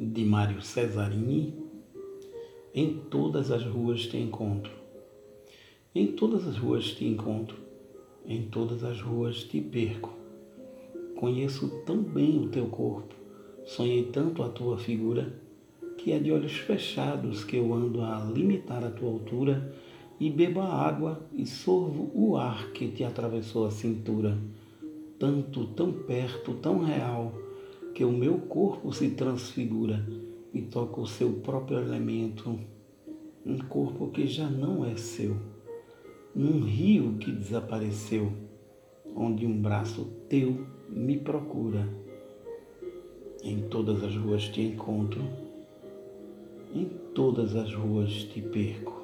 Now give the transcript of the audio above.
de Mário Cesarini, em todas as ruas te encontro. Em todas as ruas te encontro, em todas as ruas te perco. Conheço tão bem o teu corpo, sonhei tanto a tua figura, que é de olhos fechados que eu ando a limitar a tua altura e bebo a água e sorvo o ar que te atravessou a cintura, tanto, tão perto, tão real que o meu corpo se transfigura e toca o seu próprio elemento, um corpo que já não é seu, num rio que desapareceu, onde um braço teu me procura. Em todas as ruas te encontro, em todas as ruas te perco.